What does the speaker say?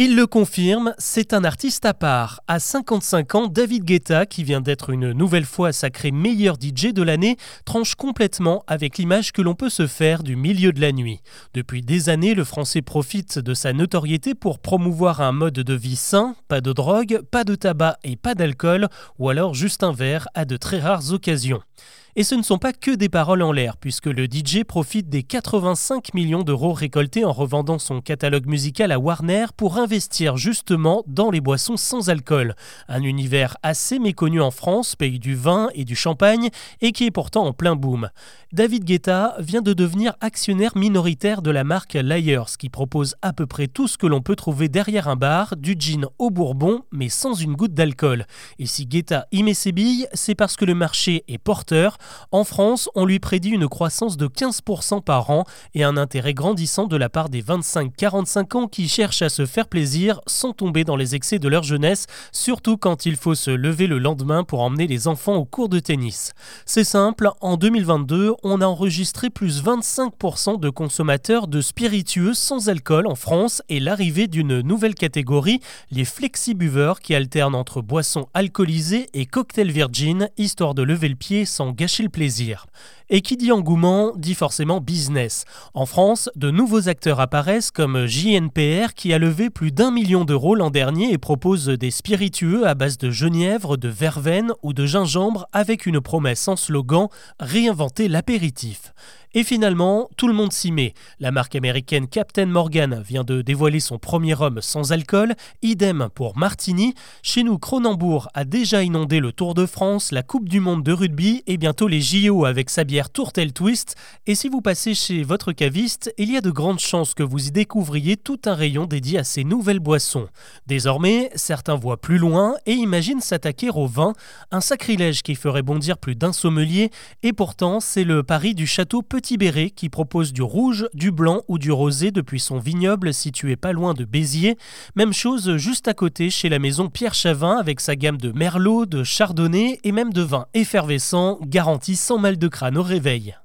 Il le confirme, c'est un artiste à part. À 55 ans, David Guetta, qui vient d'être une nouvelle fois sacré meilleur DJ de l'année, tranche complètement avec l'image que l'on peut se faire du milieu de la nuit. Depuis des années, le Français profite de sa notoriété pour promouvoir un mode de vie sain, pas de drogue, pas de tabac et pas d'alcool, ou alors juste un verre à de très rares occasions. Et ce ne sont pas que des paroles en l'air, puisque le DJ profite des 85 millions d'euros récoltés en revendant son catalogue musical à Warner pour investir justement dans les boissons sans alcool. Un univers assez méconnu en France, pays du vin et du champagne, et qui est pourtant en plein boom. David Guetta vient de devenir actionnaire minoritaire de la marque Lyers, qui propose à peu près tout ce que l'on peut trouver derrière un bar, du gin au bourbon, mais sans une goutte d'alcool. Et si Guetta y met ses billes, c'est parce que le marché est porteur. En France, on lui prédit une croissance de 15% par an et un intérêt grandissant de la part des 25-45 ans qui cherchent à se faire plaisir sans tomber dans les excès de leur jeunesse, surtout quand il faut se lever le lendemain pour emmener les enfants au cours de tennis. C'est simple, en 2022, on a enregistré plus 25% de consommateurs de spiritueux sans alcool en France et l'arrivée d'une nouvelle catégorie, les flexi-buveurs qui alternent entre boissons alcoolisées et cocktails virgin, histoire de lever le pied sans gâcher le plaisir. Et qui dit engouement dit forcément business. En France, de nouveaux acteurs apparaissent comme JNPR qui a levé plus d'un million d'euros l'an dernier et propose des spiritueux à base de genièvre, de verveine ou de gingembre avec une promesse en slogan Réinventer l'apéritif. Et finalement, tout le monde s'y met. La marque américaine Captain Morgan vient de dévoiler son premier rhum sans alcool, idem pour Martini. Chez nous, Cronenbourg a déjà inondé le Tour de France, la Coupe du Monde de rugby et bientôt les JO avec sa bière Tourtel Twist. Et si vous passez chez votre caviste, il y a de grandes chances que vous y découvriez tout un rayon dédié à ces nouvelles boissons. Désormais, certains voient plus loin et imaginent s'attaquer au vin, un sacrilège qui ferait bondir plus d'un sommelier, et pourtant c'est le pari du château Qui propose du rouge, du blanc ou du rosé depuis son vignoble situé pas loin de Béziers. Même chose juste à côté chez la maison Pierre Chavin avec sa gamme de merlot, de chardonnay et même de vins effervescents garantis sans mal de crâne au réveil.